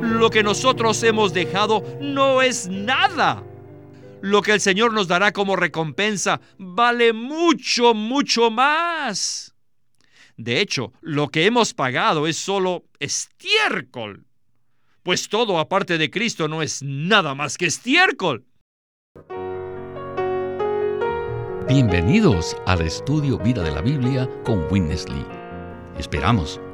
lo que nosotros hemos dejado no es nada. Lo que el Señor nos dará como recompensa vale mucho, mucho más. De hecho, lo que hemos pagado es solo estiércol, pues todo aparte de Cristo no es nada más que estiércol. Bienvenidos al estudio Vida de la Biblia con Winnesley. Esperamos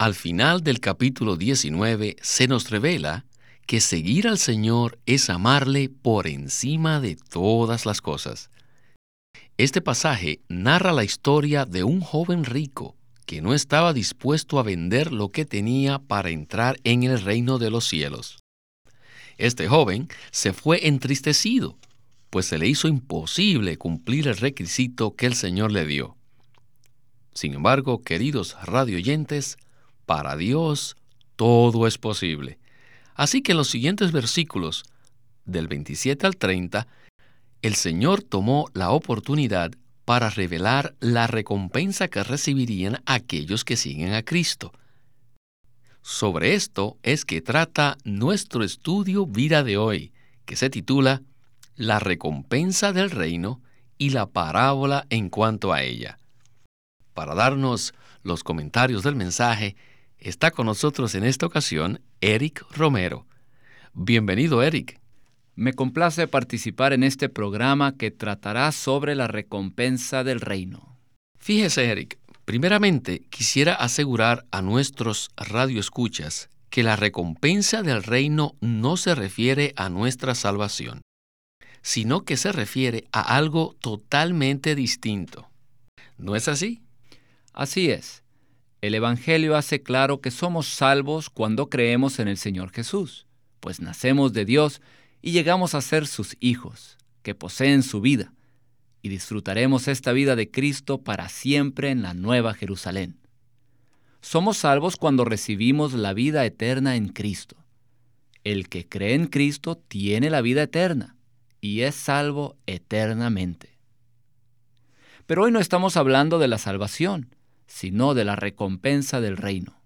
al final del capítulo 19 se nos revela que seguir al Señor es amarle por encima de todas las cosas. Este pasaje narra la historia de un joven rico que no estaba dispuesto a vender lo que tenía para entrar en el reino de los cielos. Este joven se fue entristecido, pues se le hizo imposible cumplir el requisito que el Señor le dio. Sin embargo, queridos radioyentes, para Dios todo es posible. Así que en los siguientes versículos, del 27 al 30, el Señor tomó la oportunidad para revelar la recompensa que recibirían aquellos que siguen a Cristo. Sobre esto es que trata nuestro estudio vida de hoy, que se titula La recompensa del reino y la parábola en cuanto a ella. Para darnos los comentarios del mensaje, Está con nosotros en esta ocasión Eric Romero. Bienvenido, Eric. Me complace participar en este programa que tratará sobre la recompensa del reino. Fíjese, Eric, primeramente quisiera asegurar a nuestros radioescuchas que la recompensa del reino no se refiere a nuestra salvación, sino que se refiere a algo totalmente distinto. ¿No es así? Así es. El Evangelio hace claro que somos salvos cuando creemos en el Señor Jesús, pues nacemos de Dios y llegamos a ser sus hijos, que poseen su vida, y disfrutaremos esta vida de Cristo para siempre en la nueva Jerusalén. Somos salvos cuando recibimos la vida eterna en Cristo. El que cree en Cristo tiene la vida eterna y es salvo eternamente. Pero hoy no estamos hablando de la salvación, sino de la recompensa del reino.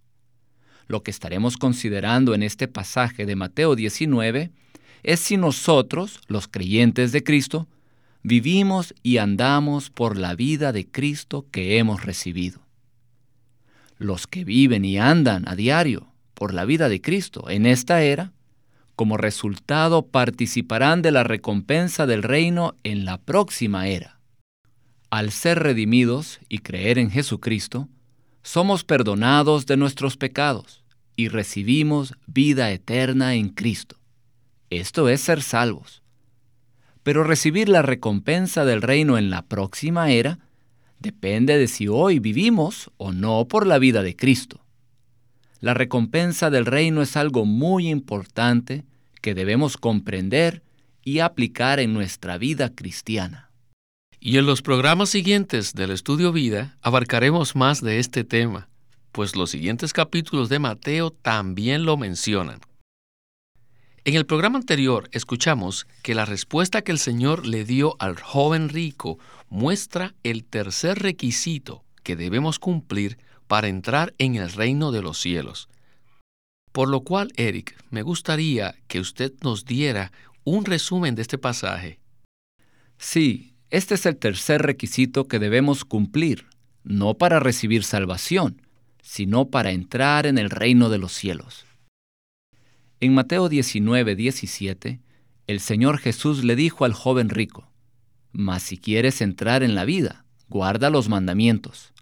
Lo que estaremos considerando en este pasaje de Mateo 19 es si nosotros, los creyentes de Cristo, vivimos y andamos por la vida de Cristo que hemos recibido. Los que viven y andan a diario por la vida de Cristo en esta era, como resultado participarán de la recompensa del reino en la próxima era. Al ser redimidos y creer en Jesucristo, somos perdonados de nuestros pecados y recibimos vida eterna en Cristo. Esto es ser salvos. Pero recibir la recompensa del reino en la próxima era depende de si hoy vivimos o no por la vida de Cristo. La recompensa del reino es algo muy importante que debemos comprender y aplicar en nuestra vida cristiana. Y en los programas siguientes del Estudio Vida abarcaremos más de este tema, pues los siguientes capítulos de Mateo también lo mencionan. En el programa anterior escuchamos que la respuesta que el Señor le dio al joven rico muestra el tercer requisito que debemos cumplir para entrar en el reino de los cielos. Por lo cual, Eric, me gustaría que usted nos diera un resumen de este pasaje. Sí, este es el tercer requisito que debemos cumplir, no para recibir salvación, sino para entrar en el reino de los cielos. En Mateo 19, 17, el Señor Jesús le dijo al joven rico, Mas si quieres entrar en la vida, guarda los mandamientos.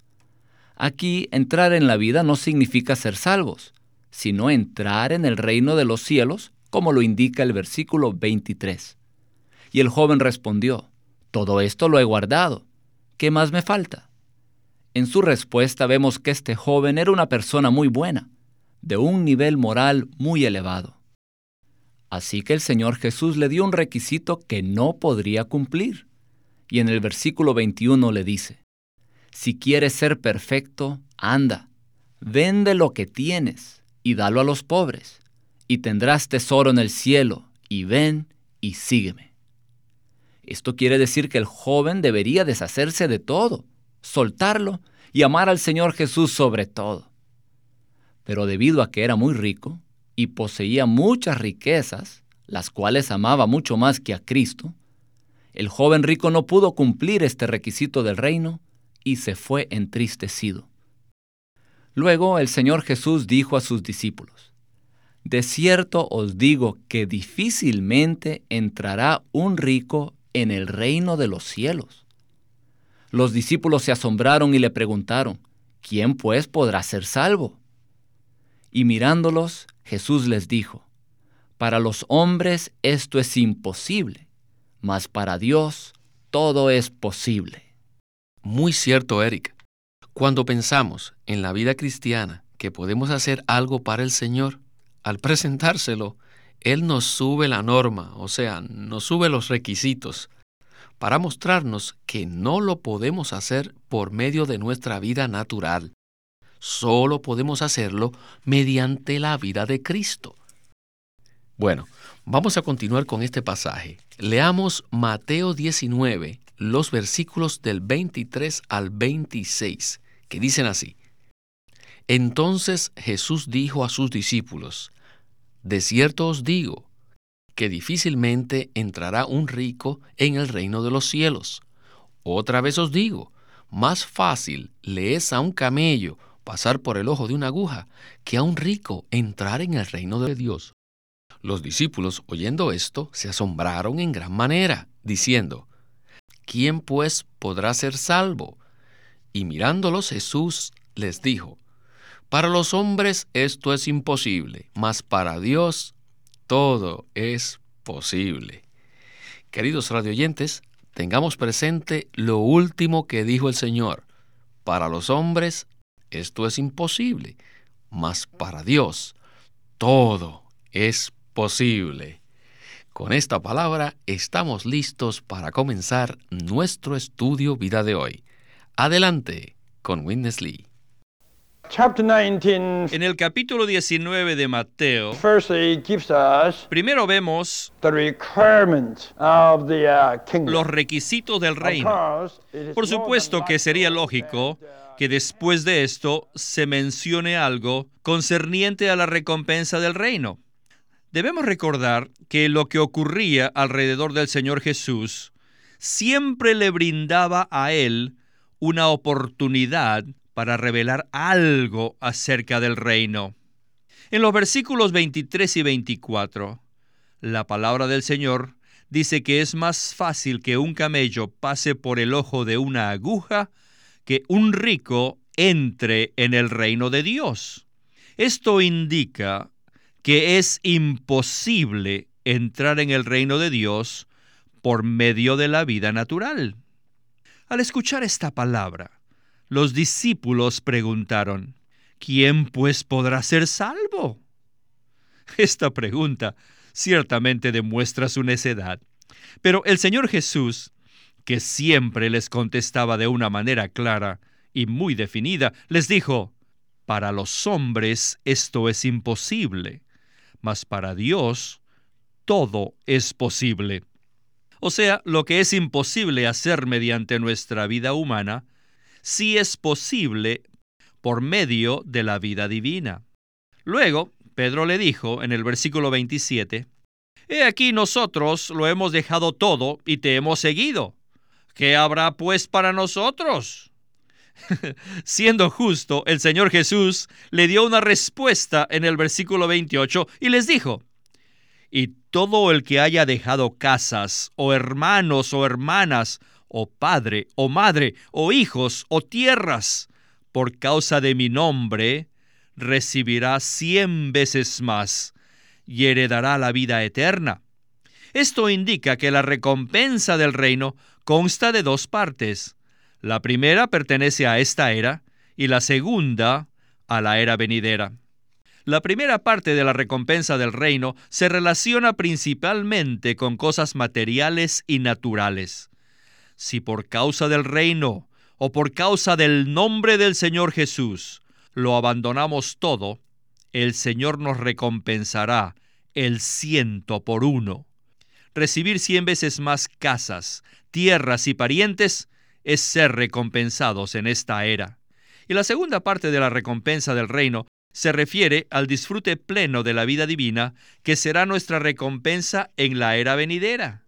Aquí entrar en la vida no significa ser salvos, sino entrar en el reino de los cielos, como lo indica el versículo 23. Y el joven respondió, todo esto lo he guardado. ¿Qué más me falta? En su respuesta vemos que este joven era una persona muy buena, de un nivel moral muy elevado. Así que el Señor Jesús le dio un requisito que no podría cumplir. Y en el versículo 21 le dice, Si quieres ser perfecto, anda, vende lo que tienes y dalo a los pobres, y tendrás tesoro en el cielo, y ven y sígueme. Esto quiere decir que el joven debería deshacerse de todo, soltarlo y amar al Señor Jesús sobre todo. Pero debido a que era muy rico y poseía muchas riquezas, las cuales amaba mucho más que a Cristo, el joven rico no pudo cumplir este requisito del reino y se fue entristecido. Luego el Señor Jesús dijo a sus discípulos, De cierto os digo que difícilmente entrará un rico en el reino de los cielos. Los discípulos se asombraron y le preguntaron, ¿quién pues podrá ser salvo? Y mirándolos, Jesús les dijo, Para los hombres esto es imposible, mas para Dios todo es posible. Muy cierto, Eric. Cuando pensamos en la vida cristiana que podemos hacer algo para el Señor, al presentárselo, Él nos sube la norma, o sea, nos sube los requisitos, para mostrarnos que no lo podemos hacer por medio de nuestra vida natural. Solo podemos hacerlo mediante la vida de Cristo. Bueno, vamos a continuar con este pasaje. Leamos Mateo 19, los versículos del 23 al 26, que dicen así. Entonces Jesús dijo a sus discípulos, De cierto os digo, que difícilmente entrará un rico en el reino de los cielos. Otra vez os digo, más fácil le es a un camello pasar por el ojo de una aguja que a un rico entrar en el reino de Dios. Los discípulos, oyendo esto, se asombraron en gran manera, diciendo, ¿quién pues podrá ser salvo? Y mirándolos Jesús les dijo, para los hombres esto es imposible, mas para Dios todo es posible. Queridos radioyentes, tengamos presente lo último que dijo el Señor. Para los hombres esto es imposible, mas para Dios todo es posible. Con esta palabra estamos listos para comenzar nuestro estudio vida de hoy. Adelante con Witness Lee. En el capítulo 19 de Mateo, primero vemos uh, los requisitos del reino. Por supuesto que sería lógico que después de esto se mencione algo concerniente a la recompensa del reino. Debemos recordar que lo que ocurría alrededor del Señor Jesús siempre le brindaba a él una oportunidad para revelar algo acerca del reino. En los versículos 23 y 24, la palabra del Señor dice que es más fácil que un camello pase por el ojo de una aguja que un rico entre en el reino de Dios. Esto indica que es imposible entrar en el reino de Dios por medio de la vida natural. Al escuchar esta palabra, los discípulos preguntaron, ¿quién pues podrá ser salvo? Esta pregunta ciertamente demuestra su necedad, pero el Señor Jesús que siempre les contestaba de una manera clara y muy definida, les dijo, para los hombres esto es imposible, mas para Dios todo es posible. O sea, lo que es imposible hacer mediante nuestra vida humana, sí es posible por medio de la vida divina. Luego, Pedro le dijo en el versículo 27, He aquí nosotros lo hemos dejado todo y te hemos seguido. ¿Qué habrá pues para nosotros? Siendo justo, el Señor Jesús le dio una respuesta en el versículo 28 y les dijo, y todo el que haya dejado casas, o hermanos, o hermanas, o padre, o madre, o hijos, o tierras, por causa de mi nombre, recibirá cien veces más y heredará la vida eterna. Esto indica que la recompensa del reino consta de dos partes. La primera pertenece a esta era y la segunda a la era venidera. La primera parte de la recompensa del reino se relaciona principalmente con cosas materiales y naturales. Si por causa del reino o por causa del nombre del Señor Jesús lo abandonamos todo, el Señor nos recompensará el ciento por uno. Recibir cien veces más casas, tierras y parientes es ser recompensados en esta era. Y la segunda parte de la recompensa del reino se refiere al disfrute pleno de la vida divina, que será nuestra recompensa en la era venidera.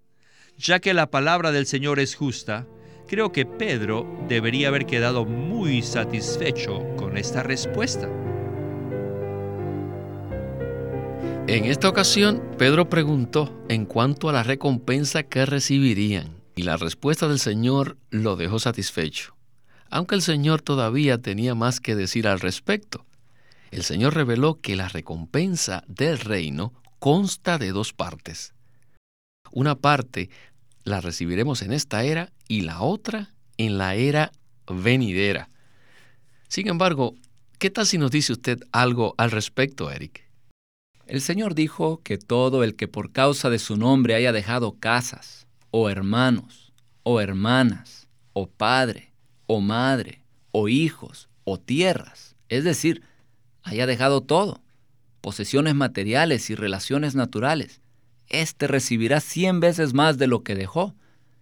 Ya que la palabra del Señor es justa, creo que Pedro debería haber quedado muy satisfecho con esta respuesta. En esta ocasión, Pedro preguntó en cuanto a la recompensa que recibirían, y la respuesta del Señor lo dejó satisfecho, aunque el Señor todavía tenía más que decir al respecto. El Señor reveló que la recompensa del reino consta de dos partes. Una parte la recibiremos en esta era y la otra en la era venidera. Sin embargo, ¿qué tal si nos dice usted algo al respecto, Eric? El Señor dijo que todo el que por causa de su nombre haya dejado casas, o hermanos, o hermanas, o padre, o madre, o hijos, o tierras, es decir, haya dejado todo, posesiones materiales y relaciones naturales, éste recibirá cien veces más de lo que dejó,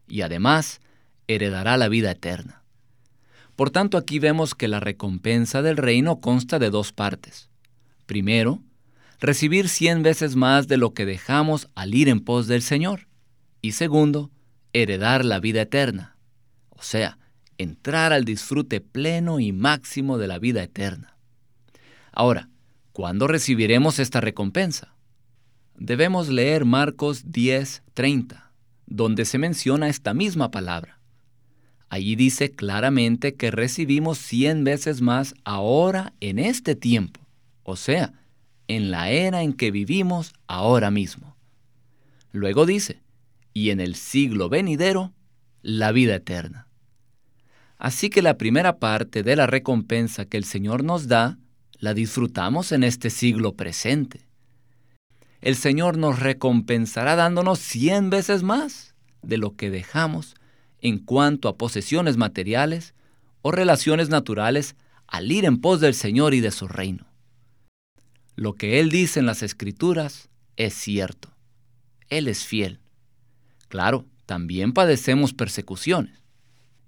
y además heredará la vida eterna. Por tanto, aquí vemos que la recompensa del reino consta de dos partes. Primero, recibir cien veces más de lo que dejamos al ir en pos del Señor. Y segundo, heredar la vida eterna, o sea, entrar al disfrute pleno y máximo de la vida eterna. Ahora, ¿cuándo recibiremos esta recompensa? Debemos leer Marcos 10:30, donde se menciona esta misma palabra. Allí dice claramente que recibimos cien veces más ahora en este tiempo, o sea, en la era en que vivimos ahora mismo. Luego dice, y en el siglo venidero, la vida eterna. Así que la primera parte de la recompensa que el Señor nos da, la disfrutamos en este siglo presente. El Señor nos recompensará dándonos cien veces más de lo que dejamos en cuanto a posesiones materiales o relaciones naturales al ir en pos del Señor y de su reino. Lo que Él dice en las Escrituras es cierto. Él es fiel. Claro, también padecemos persecuciones.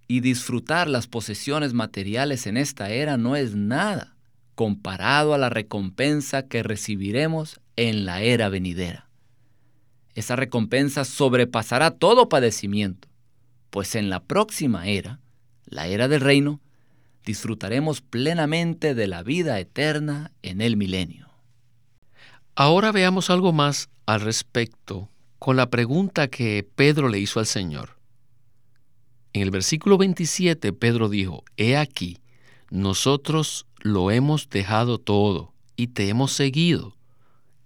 Y disfrutar las posesiones materiales en esta era no es nada comparado a la recompensa que recibiremos en la era venidera. Esa recompensa sobrepasará todo padecimiento, pues en la próxima era, la era del reino, disfrutaremos plenamente de la vida eterna en el milenio. Ahora veamos algo más al respecto con la pregunta que Pedro le hizo al Señor. En el versículo 27 Pedro dijo, He aquí, nosotros lo hemos dejado todo y te hemos seguido.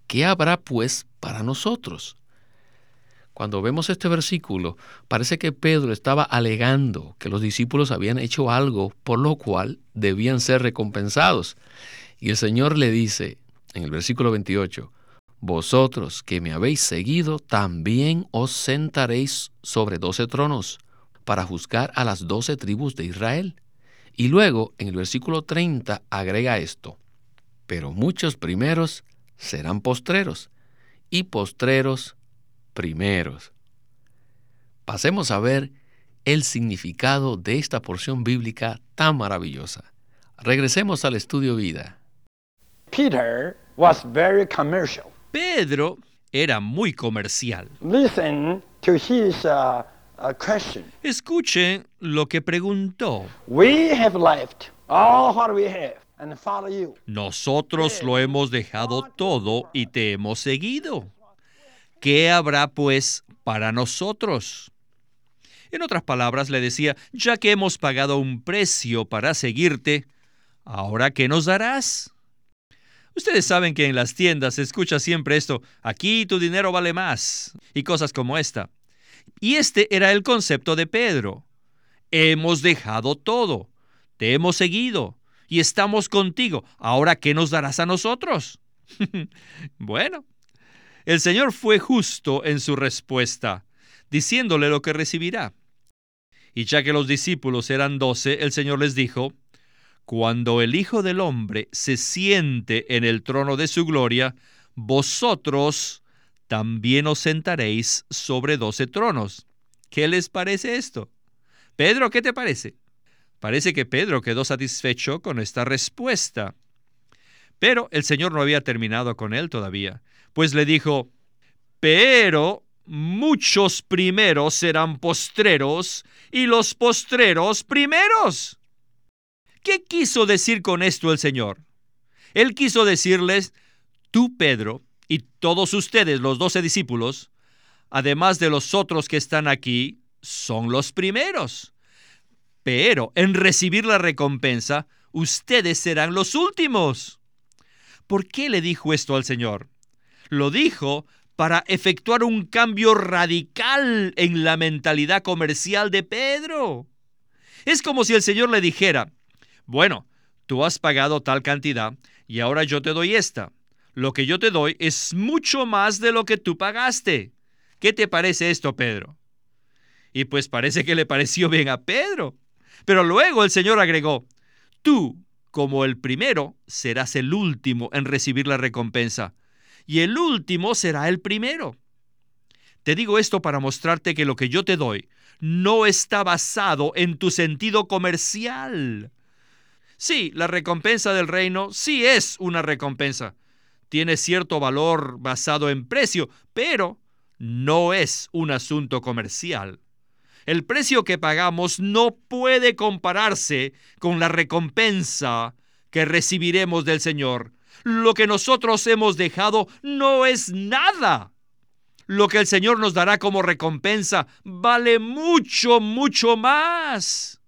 ¿Qué habrá pues para nosotros? Cuando vemos este versículo, parece que Pedro estaba alegando que los discípulos habían hecho algo por lo cual debían ser recompensados. Y el Señor le dice, en el versículo 28, Vosotros que me habéis seguido, también os sentaréis sobre doce tronos, para juzgar a las doce tribus de Israel. Y luego, en el versículo 30, agrega esto, pero muchos primeros serán postreros, y postreros primeros. Pasemos a ver el significado de esta porción bíblica tan maravillosa. Regresemos al estudio vida. Peter was very commercial. Pedro era muy comercial. Listen to his uh, uh, question. Escuche lo que preguntó. We have left all what we have. Nosotros lo hemos dejado todo y te hemos seguido. ¿Qué habrá pues para nosotros? En otras palabras le decía, ya que hemos pagado un precio para seguirte, ¿ahora qué nos darás? Ustedes saben que en las tiendas se escucha siempre esto, aquí tu dinero vale más, y cosas como esta. Y este era el concepto de Pedro. Hemos dejado todo, te hemos seguido, y estamos contigo. Ahora, ¿qué nos darás a nosotros? bueno, el Señor fue justo en su respuesta, diciéndole lo que recibirá. Y ya que los discípulos eran doce, el Señor les dijo, Cuando el Hijo del Hombre se siente en el trono de su gloria, vosotros también os sentaréis sobre doce tronos. ¿Qué les parece esto? Pedro, ¿qué te parece? Parece que Pedro quedó satisfecho con esta respuesta. Pero el Señor no había terminado con él todavía, pues le dijo, pero muchos primeros serán postreros y los postreros primeros. ¿Qué quiso decir con esto el Señor? Él quiso decirles, tú Pedro y todos ustedes, los doce discípulos, además de los otros que están aquí, son los primeros. Pero en recibir la recompensa, ustedes serán los últimos. ¿Por qué le dijo esto al Señor? Lo dijo para efectuar un cambio radical en la mentalidad comercial de Pedro. Es como si el Señor le dijera, bueno, tú has pagado tal cantidad y ahora yo te doy esta. Lo que yo te doy es mucho más de lo que tú pagaste. ¿Qué te parece esto, Pedro? Y pues parece que le pareció bien a Pedro. Pero luego el Señor agregó, tú, como el primero, serás el último en recibir la recompensa, y el último será el primero. Te digo esto para mostrarte que lo que yo te doy no está basado en tu sentido comercial. Sí, la recompensa del reino sí es una recompensa. Tiene cierto valor basado en precio, pero no es un asunto comercial. El precio que pagamos no puede compararse con la recompensa que recibiremos del Señor. Lo que nosotros hemos dejado no es nada. Lo que el Señor nos dará como recompensa vale mucho, mucho más.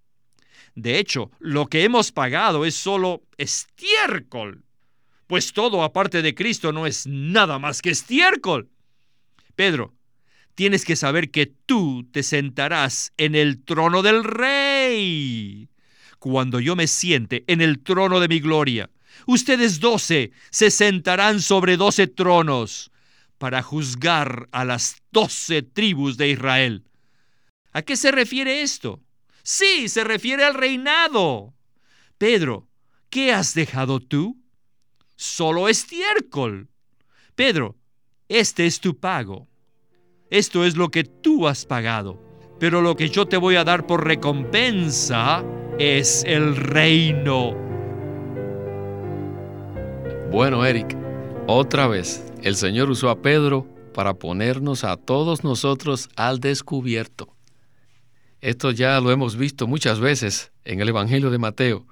De hecho, lo que hemos pagado es solo estiércol, pues todo aparte de Cristo no es nada más que estiércol. Pedro, tienes que saber que tú te sentarás en el trono del rey. Cuando yo me siente en el trono de mi gloria, ustedes doce se sentarán sobre doce tronos para juzgar a las doce tribus de Israel. ¿A qué se refiere esto? Sí, se refiere al reinado. Pedro, ¿qué has dejado tú? Solo estiércol. Pedro, este es tu pago. Esto es lo que tú has pagado. Pero lo que yo te voy a dar por recompensa es el reino. Bueno, Eric, otra vez el Señor usó a Pedro para ponernos a todos nosotros al descubierto. Esto ya lo hemos visto muchas veces en el Evangelio de Mateo.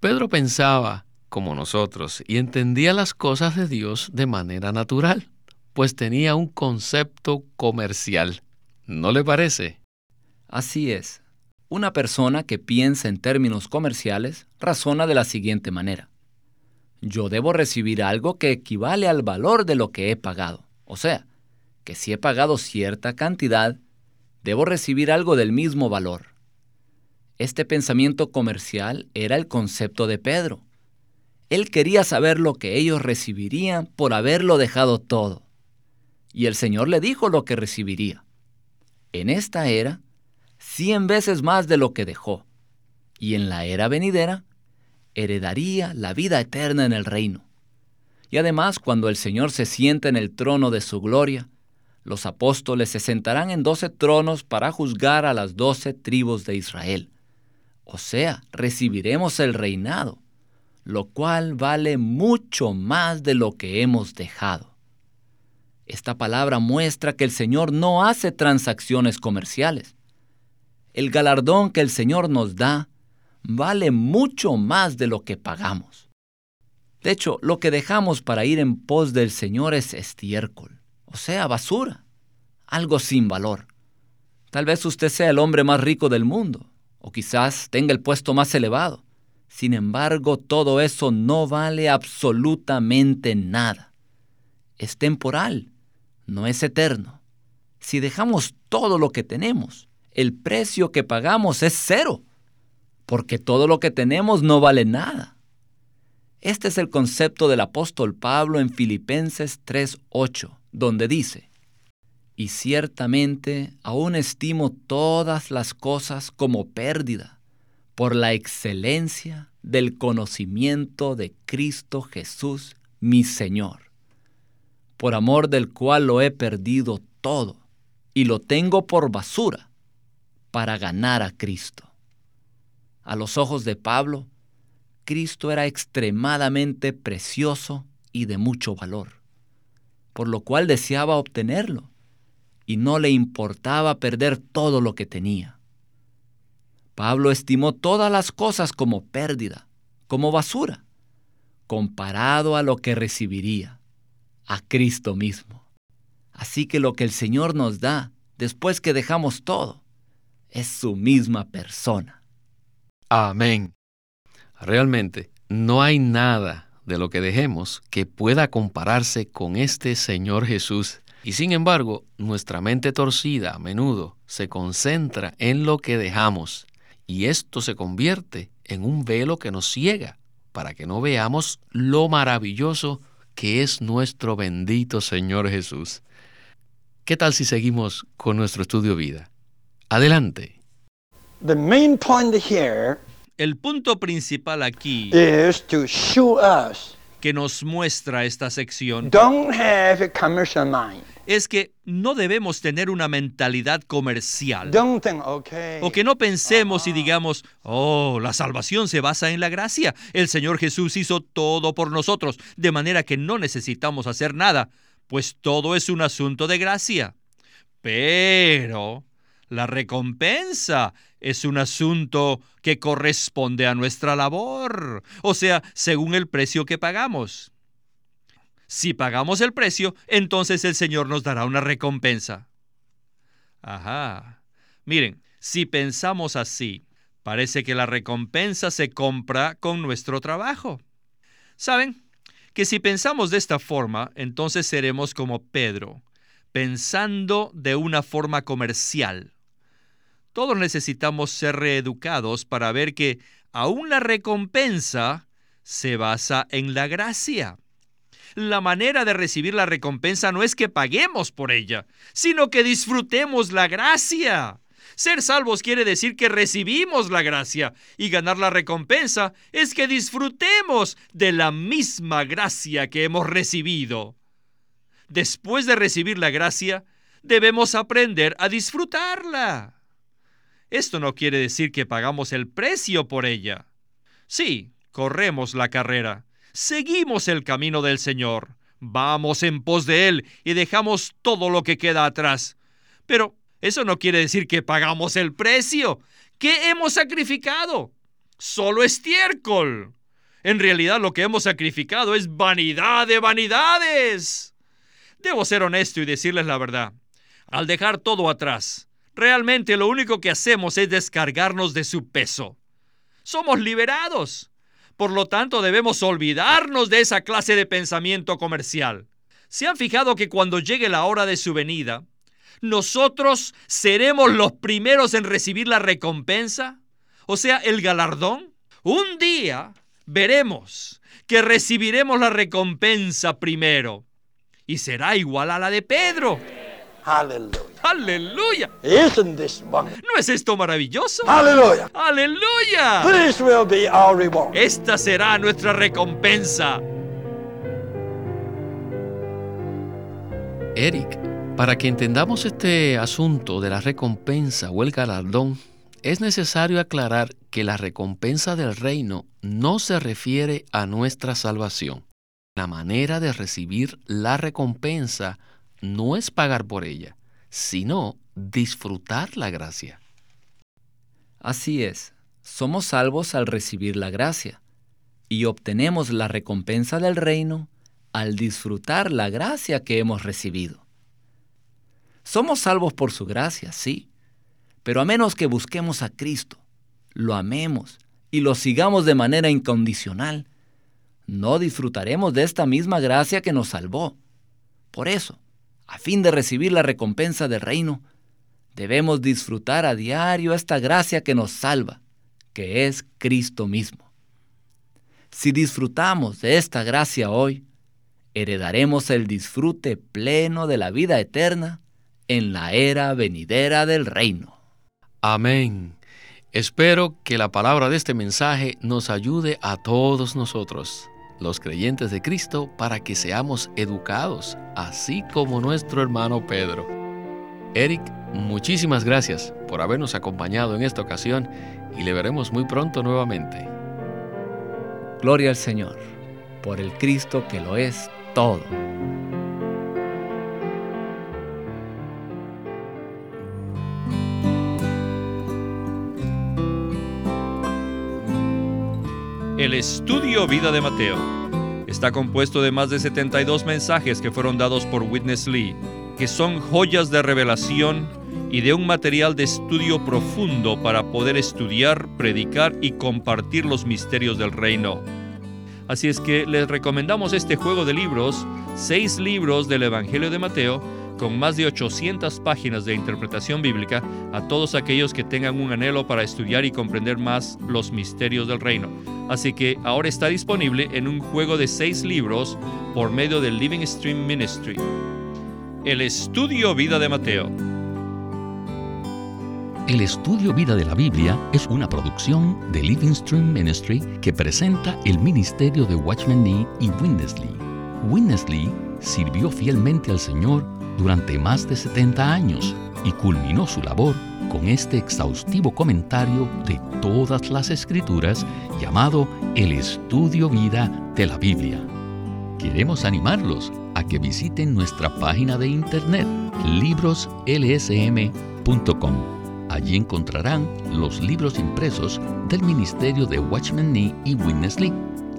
Pedro pensaba como nosotros y entendía las cosas de Dios de manera natural pues tenía un concepto comercial. ¿No le parece? Así es. Una persona que piensa en términos comerciales razona de la siguiente manera. Yo debo recibir algo que equivale al valor de lo que he pagado. O sea, que si he pagado cierta cantidad, debo recibir algo del mismo valor. Este pensamiento comercial era el concepto de Pedro. Él quería saber lo que ellos recibirían por haberlo dejado todo y el Señor le dijo lo que recibiría. En esta era, cien veces más de lo que dejó, y en la era venidera, heredaría la vida eterna en el reino. Y además, cuando el Señor se sienta en el trono de su gloria, los apóstoles se sentarán en doce tronos para juzgar a las doce tribus de Israel. O sea, recibiremos el reinado, lo cual vale mucho más de lo que hemos dejado. Esta palabra muestra que el Señor no hace transacciones comerciales. El galardón que el Señor nos da vale mucho más de lo que pagamos. De hecho, lo que dejamos para ir en pos del Señor es estiércol, o sea, basura, algo sin valor. Tal vez usted sea el hombre más rico del mundo, o quizás tenga el puesto más elevado. Sin embargo, todo eso no vale absolutamente nada. Es temporal no es eterno. Si dejamos todo lo que tenemos, el precio que pagamos es cero, porque todo lo que tenemos no vale nada. Este es el concepto del apóstol Pablo en Filipenses 3:8, donde dice, Y ciertamente aún estimo todas las cosas como pérdida por la excelencia del conocimiento de Cristo Jesús, mi Señor, por amor del cual lo he perdido todo y lo tengo por basura para ganar a Cristo. A los ojos de Pablo, Cristo era extremadamente precioso y de mucho valor, por lo cual deseaba obtenerlo y no le importaba perder todo lo que tenía. Pablo estimó todas las cosas como pérdida, como basura, comparado a lo que recibiría, a Cristo mismo. Así que lo que el Señor nos da después que dejamos todo es su misma persona. Amén. Realmente, no hay nada de lo que dejemos que pueda compararse con este Señor Jesús. Y sin embargo, nuestra mente torcida a menudo se concentra en lo que dejamos y esto se convierte en un velo que nos ciega para que no veamos lo maravilloso que es nuestro bendito Señor Jesús. ¿Qué tal si seguimos con nuestro estudio vida? Adelante. The main point here El punto principal aquí is to show us que nos muestra esta sección don't have a commercial mind. Es que no debemos tener una mentalidad comercial. Don't think, okay. O que no pensemos y digamos, oh, la salvación se basa en la gracia. El Señor Jesús hizo todo por nosotros, de manera que no necesitamos hacer nada, pues todo es un asunto de gracia. Pero la recompensa es un asunto que corresponde a nuestra labor, o sea, según el precio que pagamos. Si pagamos el precio, entonces el Señor nos dará una recompensa. Ajá. Miren, si pensamos así, parece que la recompensa se compra con nuestro trabajo. ¿Saben? Que si pensamos de esta forma, entonces seremos como Pedro, pensando de una forma comercial. Todos necesitamos ser reeducados para ver que aún la recompensa se basa en la gracia. La manera de recibir la recompensa no es que paguemos por ella, sino que disfrutemos la gracia. Ser salvos quiere decir que recibimos la gracia y ganar la recompensa es que disfrutemos de la misma gracia que hemos recibido. Después de recibir la gracia, debemos aprender a disfrutarla. Esto no quiere decir que pagamos el precio por ella. Sí, corremos la carrera, seguimos el camino del Señor, vamos en pos de Él y dejamos todo lo que queda atrás. Pero eso no quiere decir que pagamos el precio. ¿Qué hemos sacrificado? Solo estiércol. En realidad lo que hemos sacrificado es vanidad de vanidades. Debo ser honesto y decirles la verdad. Al dejar todo atrás, realmente lo único que hacemos es descargarnos de su peso. Somos liberados. Por lo tanto, debemos olvidarnos de esa clase de pensamiento comercial. ¿Se han fijado que cuando llegue la hora de su venida, nosotros seremos los primeros en recibir la recompensa? O sea, el galardón. Un día veremos que recibiremos la recompensa primero. Y será igual a la de Pedro. Hallelujah. Aleluya. Isn't this wonderful? ¿No es esto maravilloso? Hallelujah. Aleluya. This will be our reward. Esta será nuestra recompensa. Eric, para que entendamos este asunto de la recompensa o el galardón, es necesario aclarar que la recompensa del reino no se refiere a nuestra salvación. La manera de recibir la recompensa no es pagar por ella, sino disfrutar la gracia. Así es, somos salvos al recibir la gracia y obtenemos la recompensa del reino al disfrutar la gracia que hemos recibido. Somos salvos por su gracia, sí, pero a menos que busquemos a Cristo, lo amemos y lo sigamos de manera incondicional, no disfrutaremos de esta misma gracia que nos salvó. Por eso, a fin de recibir la recompensa del reino, debemos disfrutar a diario esta gracia que nos salva, que es Cristo mismo. Si disfrutamos de esta gracia hoy, heredaremos el disfrute pleno de la vida eterna en la era venidera del reino. Amén. Espero que la palabra de este mensaje nos ayude a todos nosotros, los creyentes de Cristo, para que seamos educados, así como nuestro hermano Pedro. Eric, muchísimas gracias por habernos acompañado en esta ocasión y le veremos muy pronto nuevamente. Gloria al Señor, por el Cristo que lo es todo. El estudio Vida de Mateo está compuesto de más de 72 mensajes que fueron dados por Witness Lee, que son joyas de revelación y de un material de estudio profundo para poder estudiar, predicar y compartir los misterios del reino. Así es que les recomendamos este juego de libros, seis libros del Evangelio de Mateo, con más de 800 páginas de interpretación bíblica a todos aquellos que tengan un anhelo para estudiar y comprender más los misterios del reino. Así que ahora está disponible en un juego de seis libros por medio del Living Stream Ministry. El estudio vida de Mateo. El estudio vida de la Biblia es una producción de Living Stream Ministry que presenta el ministerio de Watchman Nee y Winnesley. Winnesley sirvió fielmente al Señor durante más de 70 años y culminó su labor con este exhaustivo comentario de todas las escrituras llamado El Estudio Vida de la Biblia. Queremos animarlos a que visiten nuestra página de internet libroslsm.com. Allí encontrarán los libros impresos del ministerio de Watchman Nee y Witness Lee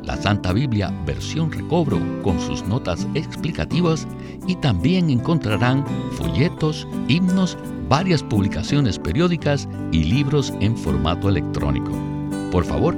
la Santa Biblia versión recobro con sus notas explicativas y también encontrarán folletos, himnos, varias publicaciones periódicas y libros en formato electrónico. Por favor,